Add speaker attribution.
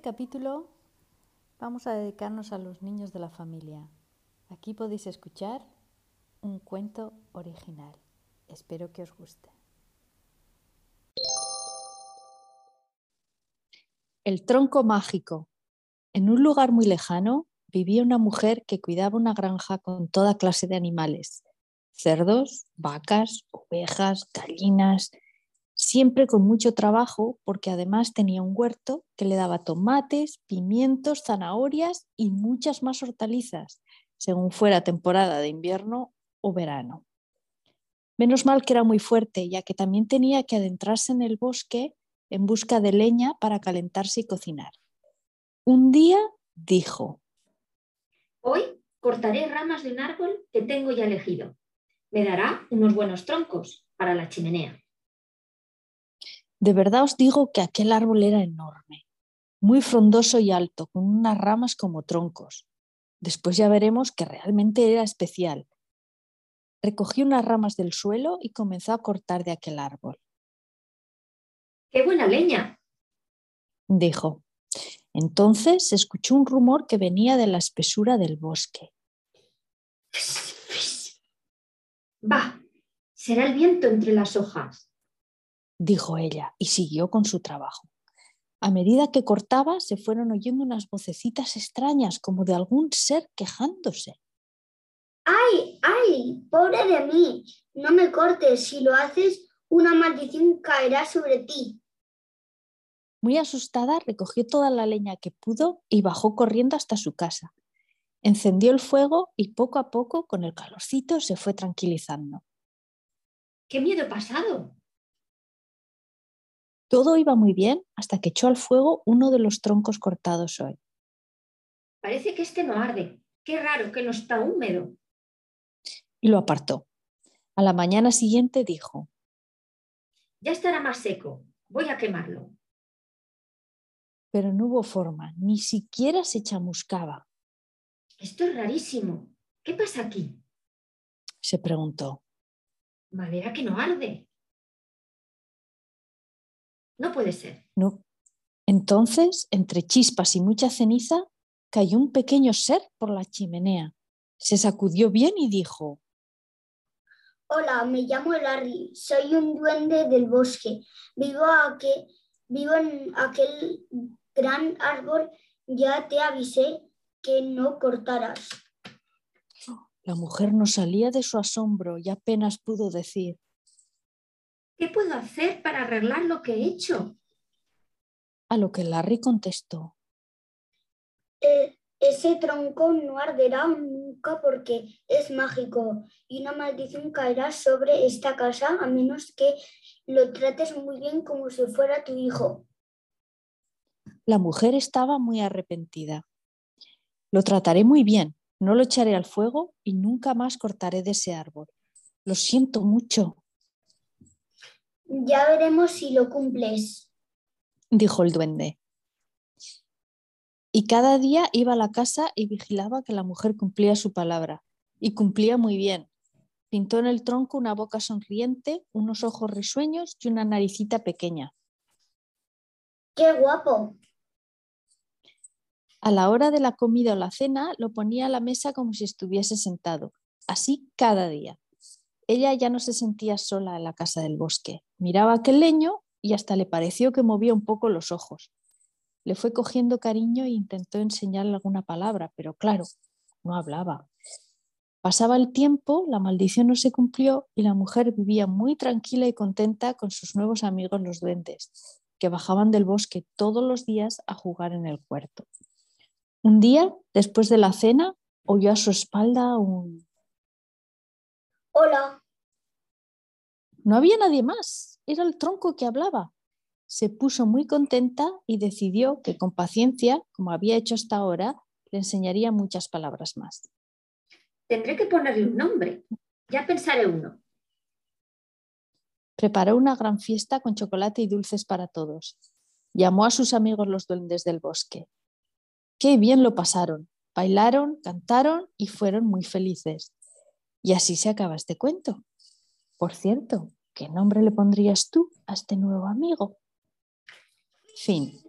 Speaker 1: capítulo vamos a dedicarnos a los niños de la familia. Aquí podéis escuchar un cuento original. Espero que os guste. El tronco mágico. En un lugar muy lejano vivía una mujer que cuidaba una granja con toda clase de animales. Cerdos, vacas, ovejas, gallinas, siempre con mucho trabajo porque además tenía un huerto que le daba tomates, pimientos, zanahorias y muchas más hortalizas, según fuera temporada de invierno o verano. Menos mal que era muy fuerte, ya que también tenía que adentrarse en el bosque en busca de leña para calentarse y cocinar. Un día dijo,
Speaker 2: Hoy cortaré ramas de un árbol que tengo ya elegido. Me dará unos buenos troncos para la chimenea.
Speaker 1: De verdad os digo que aquel árbol era enorme, muy frondoso y alto, con unas ramas como troncos. Después ya veremos que realmente era especial. Recogió unas ramas del suelo y comenzó a cortar de aquel árbol.
Speaker 2: ¡Qué buena leña!
Speaker 1: dijo. Entonces se escuchó un rumor que venía de la espesura del bosque.
Speaker 2: Va, será el viento entre las hojas
Speaker 1: dijo ella, y siguió con su trabajo. A medida que cortaba, se fueron oyendo unas vocecitas extrañas, como de algún ser quejándose.
Speaker 3: ¡Ay, ay! Pobre de mí. No me cortes. Si lo haces, una maldición caerá sobre ti.
Speaker 1: Muy asustada, recogió toda la leña que pudo y bajó corriendo hasta su casa. Encendió el fuego y poco a poco, con el calorcito, se fue tranquilizando.
Speaker 2: ¡Qué miedo pasado!
Speaker 1: Todo iba muy bien hasta que echó al fuego uno de los troncos cortados hoy.
Speaker 2: Parece que este no arde. Qué raro que no está húmedo.
Speaker 1: Y lo apartó. A la mañana siguiente dijo,
Speaker 2: Ya estará más seco. Voy a quemarlo.
Speaker 1: Pero no hubo forma, ni siquiera se chamuscaba.
Speaker 2: Esto es rarísimo. ¿Qué pasa aquí?
Speaker 1: Se preguntó.
Speaker 2: Madera que no arde. No puede ser.
Speaker 1: No. Entonces, entre chispas y mucha ceniza, cayó un pequeño ser por la chimenea. Se sacudió bien y dijo,
Speaker 3: Hola, me llamo Larry, soy un duende del bosque. Vivo, vivo en aquel gran árbol. Ya te avisé que no cortaras.
Speaker 1: La mujer no salía de su asombro y apenas pudo decir,
Speaker 2: ¿Qué puedo hacer para arreglar lo que he hecho?
Speaker 1: A lo que Larry contestó.
Speaker 3: Eh, ese tronco no arderá nunca porque es mágico y una maldición caerá sobre esta casa a menos que lo trates muy bien como si fuera tu hijo.
Speaker 1: La mujer estaba muy arrepentida. Lo trataré muy bien, no lo echaré al fuego y nunca más cortaré de ese árbol. Lo siento mucho.
Speaker 3: Ya veremos si lo cumples,
Speaker 1: dijo el duende. Y cada día iba a la casa y vigilaba que la mujer cumplía su palabra. Y cumplía muy bien. Pintó en el tronco una boca sonriente, unos ojos risueños y una naricita pequeña.
Speaker 3: ¡Qué guapo!
Speaker 1: A la hora de la comida o la cena lo ponía a la mesa como si estuviese sentado, así cada día. Ella ya no se sentía sola en la casa del bosque. Miraba aquel leño y hasta le pareció que movía un poco los ojos. Le fue cogiendo cariño e intentó enseñarle alguna palabra, pero claro, no hablaba. Pasaba el tiempo, la maldición no se cumplió y la mujer vivía muy tranquila y contenta con sus nuevos amigos los duendes, que bajaban del bosque todos los días a jugar en el huerto. Un día, después de la cena, oyó a su espalda un
Speaker 3: Hola.
Speaker 1: No había nadie más, era el tronco que hablaba. Se puso muy contenta y decidió que con paciencia, como había hecho hasta ahora, le enseñaría muchas palabras más.
Speaker 2: Tendré que ponerle un nombre. Ya pensaré uno.
Speaker 1: Preparó una gran fiesta con chocolate y dulces para todos. Llamó a sus amigos los duendes del bosque. Qué bien lo pasaron. Bailaron, cantaron y fueron muy felices. Y así se acaba este cuento. Por cierto, ¿Qué nombre le pondrías tú a este nuevo amigo? Fin.